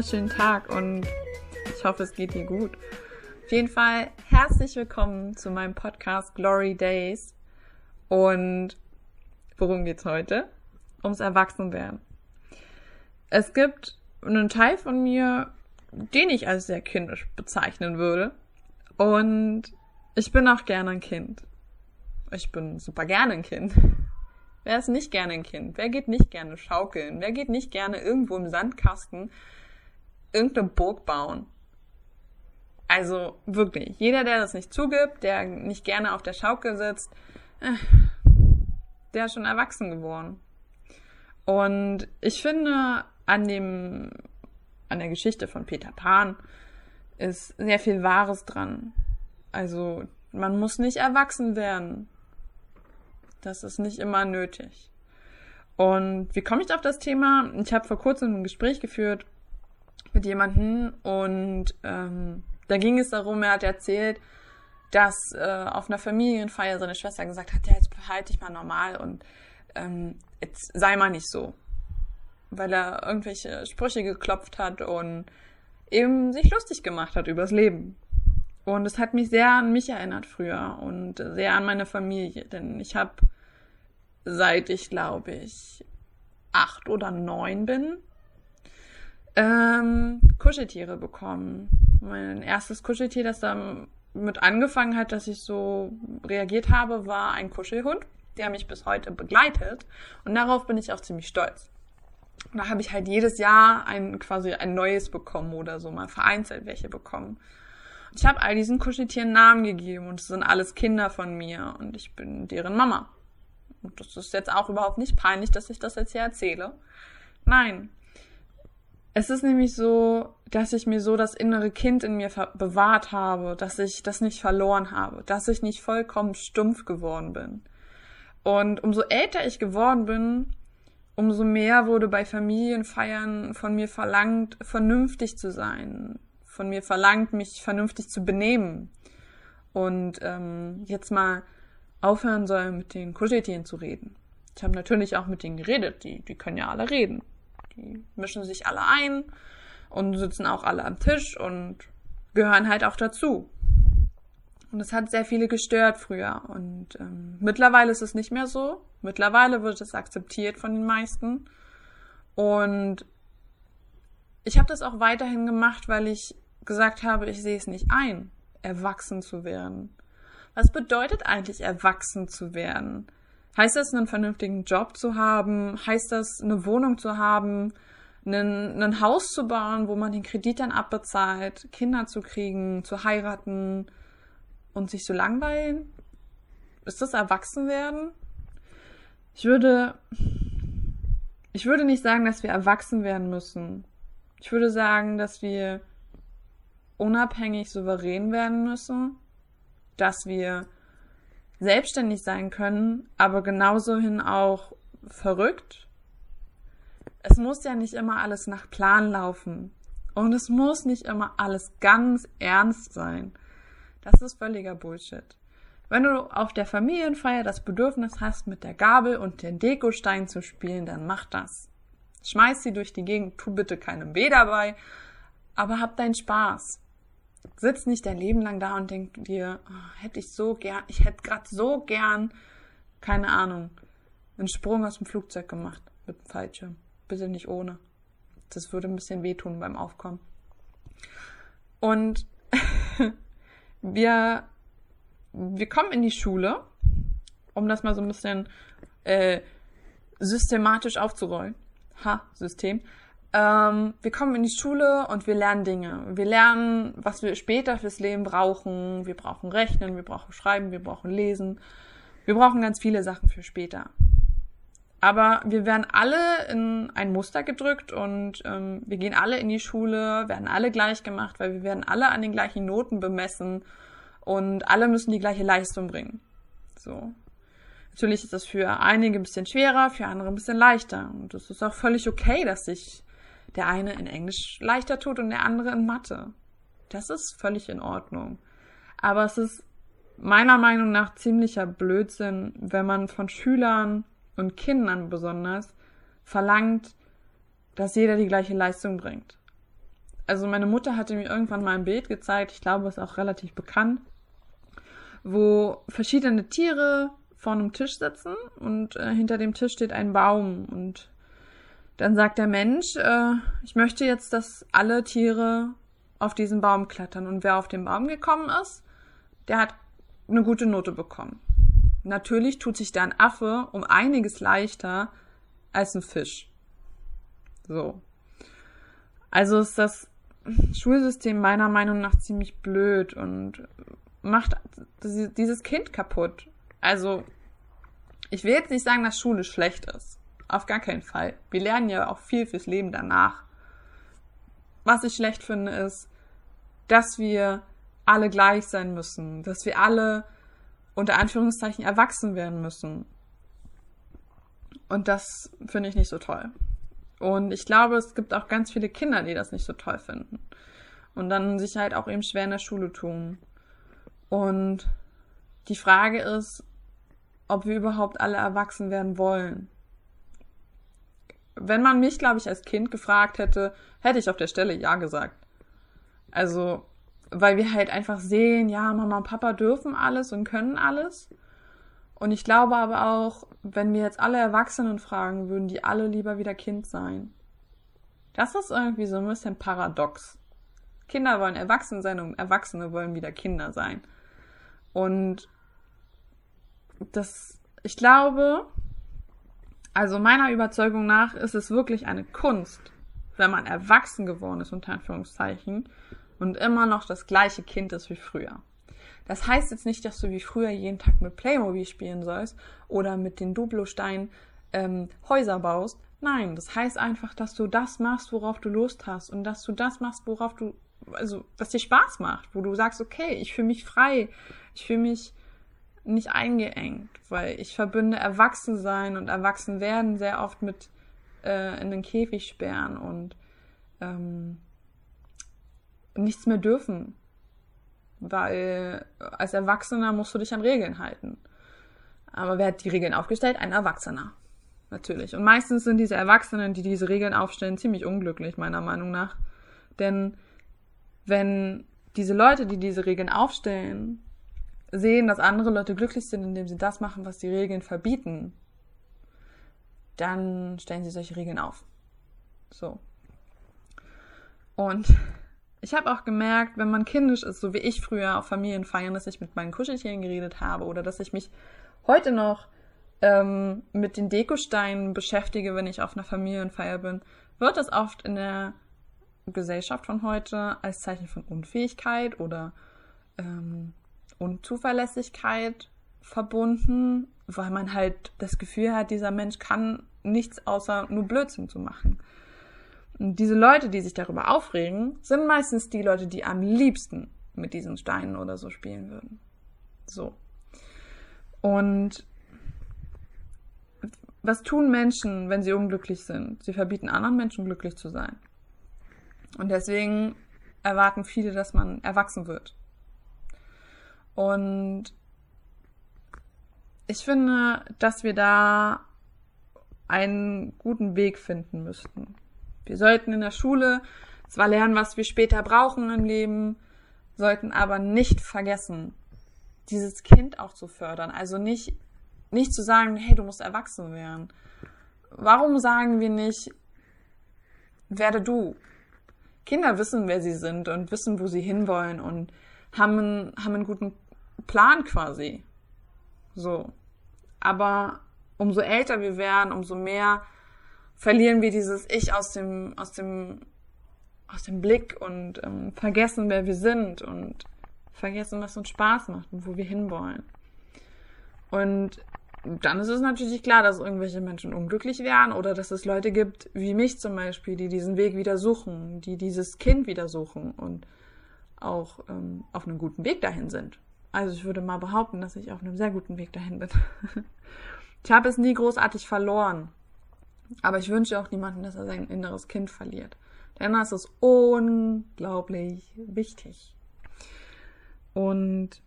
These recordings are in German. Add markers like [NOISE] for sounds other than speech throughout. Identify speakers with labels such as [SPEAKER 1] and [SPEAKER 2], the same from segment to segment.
[SPEAKER 1] wunderschönen Tag und ich hoffe, es geht dir gut. Auf jeden Fall herzlich willkommen zu meinem Podcast Glory Days. Und worum geht's heute? Ums Erwachsenwerden. Es gibt einen Teil von mir, den ich als sehr kindisch bezeichnen würde. Und ich bin auch gerne ein Kind. Ich bin super gerne ein Kind. Wer ist nicht gerne ein Kind? Wer geht nicht gerne schaukeln? Wer geht nicht gerne irgendwo im Sandkasten irgendeine Burg bauen? Also wirklich, jeder, der das nicht zugibt, der nicht gerne auf der Schaukel sitzt, äh, der ist schon erwachsen geworden. Und ich finde, an dem, an der Geschichte von Peter Pan ist sehr viel Wahres dran. Also, man muss nicht erwachsen werden. Das ist nicht immer nötig. Und wie komme ich auf das Thema? Ich habe vor kurzem ein Gespräch geführt mit jemandem und ähm, da ging es darum, er hat erzählt, dass äh, auf einer Familienfeier seine Schwester gesagt hat, ja, jetzt verhalte dich mal normal und ähm, jetzt sei mal nicht so. Weil er irgendwelche Sprüche geklopft hat und eben sich lustig gemacht hat übers Leben. Und es hat mich sehr an mich erinnert früher und sehr an meine Familie, denn ich habe seit ich glaube ich acht oder neun bin ähm, Kuscheltiere bekommen. Mein erstes Kuscheltier, das damit angefangen hat, dass ich so reagiert habe, war ein Kuschelhund, der mich bis heute begleitet. Und darauf bin ich auch ziemlich stolz. Und da habe ich halt jedes Jahr ein quasi ein neues bekommen oder so mal vereinzelt welche bekommen. Und ich habe all diesen Kuscheltieren Namen gegeben und es sind alles Kinder von mir und ich bin deren Mama. Und das ist jetzt auch überhaupt nicht peinlich, dass ich das jetzt hier erzähle. Nein, es ist nämlich so, dass ich mir so das innere Kind in mir bewahrt habe, dass ich das nicht verloren habe, dass ich nicht vollkommen stumpf geworden bin. Und umso älter ich geworden bin, umso mehr wurde bei Familienfeiern von mir verlangt, vernünftig zu sein, von mir verlangt, mich vernünftig zu benehmen. Und ähm, jetzt mal aufhören soll, mit den Kuscheltieren zu reden. Ich habe natürlich auch mit denen geredet, die, die können ja alle reden. Die mischen sich alle ein und sitzen auch alle am Tisch und gehören halt auch dazu. Und es hat sehr viele gestört früher. Und ähm, mittlerweile ist es nicht mehr so. Mittlerweile wird es akzeptiert von den meisten. Und ich habe das auch weiterhin gemacht, weil ich gesagt habe, ich sehe es nicht ein, erwachsen zu werden. Was bedeutet eigentlich erwachsen zu werden? Heißt das, einen vernünftigen Job zu haben? Heißt das, eine Wohnung zu haben? Einen, ein Haus zu bauen, wo man den Kredit dann abbezahlt, Kinder zu kriegen, zu heiraten und sich zu langweilen? Ist das Erwachsenwerden? Ich würde, ich würde nicht sagen, dass wir erwachsen werden müssen. Ich würde sagen, dass wir unabhängig souverän werden müssen, dass wir selbstständig sein können, aber genauso hin auch verrückt. Es muss ja nicht immer alles nach Plan laufen. Und es muss nicht immer alles ganz ernst sein. Das ist völliger Bullshit. Wenn du auf der Familienfeier das Bedürfnis hast, mit der Gabel und den Dekostein zu spielen, dann mach das. Schmeiß sie durch die Gegend, tu bitte keinem weh dabei, aber hab deinen Spaß sitz nicht dein Leben lang da und denk dir, oh, hätte ich so gern, ich hätte gerade so gern, keine Ahnung, einen Sprung aus dem Flugzeug gemacht mit dem Fallschirm. Bitte nicht ohne. Das würde ein bisschen wehtun beim Aufkommen. Und [LAUGHS] wir, wir kommen in die Schule, um das mal so ein bisschen äh, systematisch aufzurollen. Ha, System. Ähm, wir kommen in die Schule und wir lernen Dinge. Wir lernen, was wir später fürs Leben brauchen. Wir brauchen Rechnen, wir brauchen Schreiben, wir brauchen Lesen. Wir brauchen ganz viele Sachen für später. Aber wir werden alle in ein Muster gedrückt und ähm, wir gehen alle in die Schule, werden alle gleich gemacht, weil wir werden alle an den gleichen Noten bemessen und alle müssen die gleiche Leistung bringen. So. Natürlich ist das für einige ein bisschen schwerer, für andere ein bisschen leichter. Und es ist auch völlig okay, dass sich der eine in Englisch leichter tut und der andere in Mathe. Das ist völlig in Ordnung. Aber es ist meiner Meinung nach ziemlicher Blödsinn, wenn man von Schülern und Kindern besonders verlangt, dass jeder die gleiche Leistung bringt. Also meine Mutter hatte mir irgendwann mal ein Bild gezeigt, ich glaube, es ist auch relativ bekannt, wo verschiedene Tiere vor einem Tisch sitzen und äh, hinter dem Tisch steht ein Baum und dann sagt der Mensch, äh, ich möchte jetzt, dass alle Tiere auf diesen Baum klettern und wer auf den Baum gekommen ist, der hat eine gute Note bekommen. Natürlich tut sich da ein Affe um einiges leichter als ein Fisch. So. Also ist das Schulsystem meiner Meinung nach ziemlich blöd und macht dieses Kind kaputt. Also, ich will jetzt nicht sagen, dass Schule schlecht ist. Auf gar keinen Fall. Wir lernen ja auch viel fürs Leben danach. Was ich schlecht finde, ist, dass wir alle gleich sein müssen, dass wir alle unter Anführungszeichen erwachsen werden müssen. Und das finde ich nicht so toll. Und ich glaube, es gibt auch ganz viele Kinder, die das nicht so toll finden. Und dann sich halt auch eben schwer in der Schule tun. Und die Frage ist, ob wir überhaupt alle erwachsen werden wollen. Wenn man mich, glaube ich, als Kind gefragt hätte, hätte ich auf der Stelle ja gesagt. Also, weil wir halt einfach sehen, ja, Mama und Papa dürfen alles und können alles. Und ich glaube aber auch, wenn wir jetzt alle Erwachsenen fragen, würden die alle lieber wieder Kind sein. Das ist irgendwie so ein bisschen paradox. Kinder wollen erwachsen sein und Erwachsene wollen wieder Kinder sein. Und das, ich glaube, also meiner Überzeugung nach ist es wirklich eine Kunst, wenn man erwachsen geworden ist, unter Anführungszeichen, und immer noch das gleiche Kind ist wie früher. Das heißt jetzt nicht, dass du wie früher jeden Tag mit Playmobil spielen sollst oder mit den Duplosteinen ähm, Häuser baust. Nein, das heißt einfach, dass du das machst, worauf du Lust hast und dass du das machst, worauf du, also, was dir Spaß macht, wo du sagst, okay, ich fühle mich frei, ich fühle mich nicht eingeengt, weil ich verbinde Erwachsensein und Erwachsenwerden sehr oft mit äh, in den Käfig sperren und ähm, nichts mehr dürfen. Weil als Erwachsener musst du dich an Regeln halten. Aber wer hat die Regeln aufgestellt? Ein Erwachsener. Natürlich. Und meistens sind diese Erwachsenen, die diese Regeln aufstellen, ziemlich unglücklich, meiner Meinung nach. Denn wenn diese Leute, die diese Regeln aufstellen, sehen, dass andere Leute glücklich sind, indem sie das machen, was die Regeln verbieten, dann stellen sie solche Regeln auf. So. Und ich habe auch gemerkt, wenn man kindisch ist, so wie ich früher auf Familienfeiern, dass ich mit meinen Kuscheltieren geredet habe oder dass ich mich heute noch ähm, mit den Dekosteinen beschäftige, wenn ich auf einer Familienfeier bin, wird das oft in der Gesellschaft von heute als Zeichen von Unfähigkeit oder ähm, Unzuverlässigkeit verbunden, weil man halt das Gefühl hat, dieser Mensch kann nichts außer nur Blödsinn zu machen. Und diese Leute, die sich darüber aufregen, sind meistens die Leute, die am liebsten mit diesen Steinen oder so spielen würden. So. Und was tun Menschen, wenn sie unglücklich sind? Sie verbieten anderen Menschen glücklich zu sein. Und deswegen erwarten viele, dass man erwachsen wird. Und ich finde, dass wir da einen guten Weg finden müssten. Wir sollten in der Schule zwar lernen, was wir später brauchen im Leben, sollten aber nicht vergessen, dieses Kind auch zu fördern. Also nicht, nicht zu sagen, hey, du musst erwachsen werden. Warum sagen wir nicht, werde du? Kinder wissen, wer sie sind und wissen, wo sie hinwollen und haben einen, haben einen guten Plan quasi. So. Aber umso älter wir werden, umso mehr verlieren wir dieses Ich aus dem, aus dem, aus dem Blick und ähm, vergessen, wer wir sind und vergessen, was uns Spaß macht und wo wir hinwollen. Und dann ist es natürlich klar, dass irgendwelche Menschen unglücklich werden oder dass es Leute gibt, wie mich zum Beispiel, die diesen Weg wieder suchen, die dieses Kind wieder suchen und auch ähm, auf einem guten Weg dahin sind. Also ich würde mal behaupten, dass ich auf einem sehr guten Weg dahin bin. [LAUGHS] ich habe es nie großartig verloren. Aber ich wünsche auch niemandem, dass er sein inneres Kind verliert. Denn das ist unglaublich wichtig. Und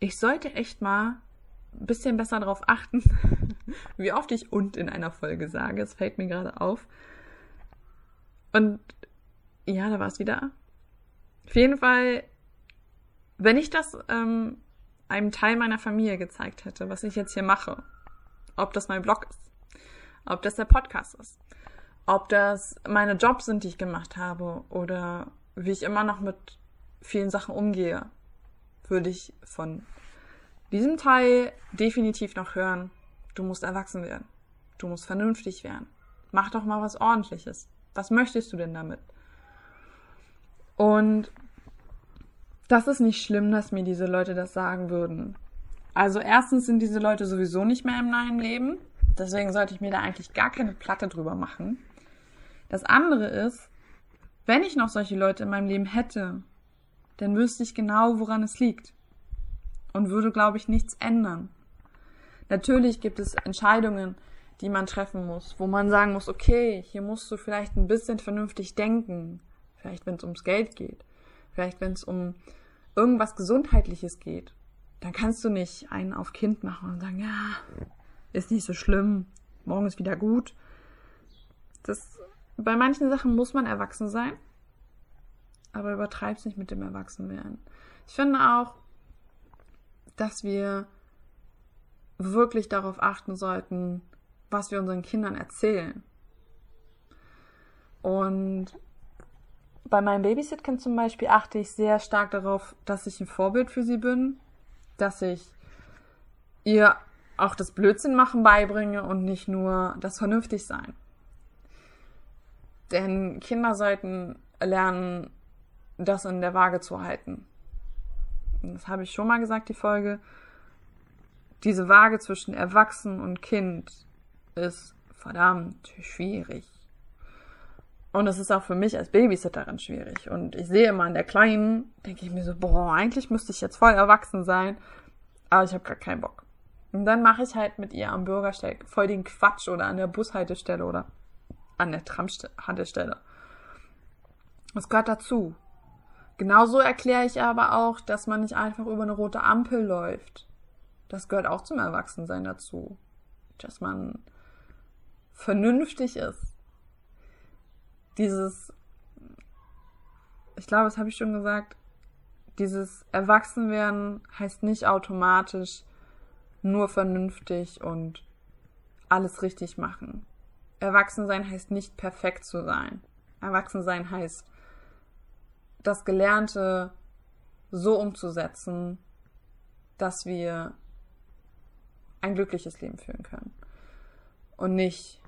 [SPEAKER 1] ich sollte echt mal ein bisschen besser darauf achten, [LAUGHS] wie oft ich und in einer Folge sage. Es fällt mir gerade auf. Und ja, da war es wieder. Auf jeden Fall, wenn ich das ähm, einem Teil meiner Familie gezeigt hätte, was ich jetzt hier mache, ob das mein Blog ist, ob das der Podcast ist, ob das meine Jobs sind, die ich gemacht habe oder wie ich immer noch mit vielen Sachen umgehe, würde ich von diesem Teil definitiv noch hören, du musst erwachsen werden. Du musst vernünftig werden. Mach doch mal was ordentliches. Was möchtest du denn damit? Und das ist nicht schlimm, dass mir diese Leute das sagen würden. Also erstens sind diese Leute sowieso nicht mehr in meinem Leben. Deswegen sollte ich mir da eigentlich gar keine Platte drüber machen. Das andere ist, wenn ich noch solche Leute in meinem Leben hätte, dann wüsste ich genau, woran es liegt. Und würde, glaube ich, nichts ändern. Natürlich gibt es Entscheidungen, die man treffen muss, wo man sagen muss, okay, hier musst du vielleicht ein bisschen vernünftig denken. Vielleicht, wenn es ums Geld geht. Vielleicht, wenn es um irgendwas Gesundheitliches geht. Dann kannst du nicht einen auf Kind machen und sagen, ja, ist nicht so schlimm, morgen ist wieder gut. Das, bei manchen Sachen muss man erwachsen sein, aber übertreib's nicht mit dem Erwachsenwerden. Ich finde auch, dass wir wirklich darauf achten sollten, was wir unseren Kindern erzählen. Und bei meinem Babysitkind zum Beispiel achte ich sehr stark darauf, dass ich ein Vorbild für sie bin, dass ich ihr auch das Blödsinn machen beibringe und nicht nur das vernünftig sein. Denn Kinder sollten lernen, das in der Waage zu halten. Das habe ich schon mal gesagt, die Folge. Diese Waage zwischen Erwachsen und Kind ist verdammt schwierig. Und es ist auch für mich als Babysitterin schwierig. Und ich sehe immer an der Kleinen, denke ich mir so, boah, eigentlich müsste ich jetzt voll erwachsen sein, aber ich habe gerade keinen Bock. Und dann mache ich halt mit ihr am Bürgersteig voll den Quatsch oder an der Bushaltestelle oder an der Tramhaltestelle. Das gehört dazu. Genauso erkläre ich aber auch, dass man nicht einfach über eine rote Ampel läuft. Das gehört auch zum Erwachsensein dazu. Dass man vernünftig ist. Dieses, ich glaube, das habe ich schon gesagt, dieses Erwachsenwerden heißt nicht automatisch nur vernünftig und alles richtig machen. Erwachsensein heißt nicht perfekt zu sein. Erwachsensein heißt das Gelernte so umzusetzen, dass wir ein glückliches Leben führen können. Und nicht,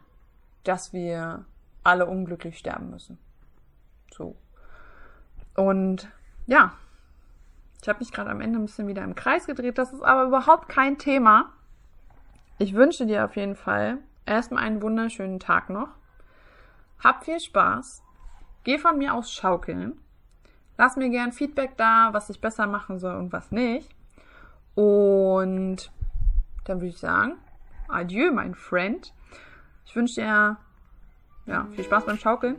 [SPEAKER 1] dass wir alle unglücklich sterben müssen. So. Und ja, ich habe mich gerade am Ende ein bisschen wieder im Kreis gedreht. Das ist aber überhaupt kein Thema. Ich wünsche dir auf jeden Fall erstmal einen wunderschönen Tag noch. Hab viel Spaß. Geh von mir aus schaukeln. Lass mir gern Feedback da, was ich besser machen soll und was nicht. Und dann würde ich sagen, adieu, mein Friend. Ich wünsche dir ja, viel Spaß beim Schaukeln.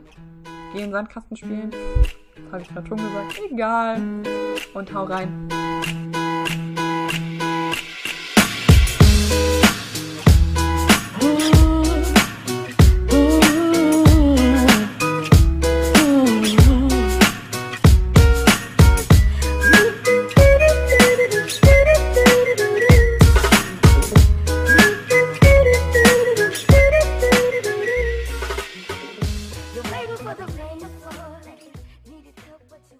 [SPEAKER 1] Geh in Sandkasten spielen. Das habe ich gerade schon gesagt. Egal. Und hau rein.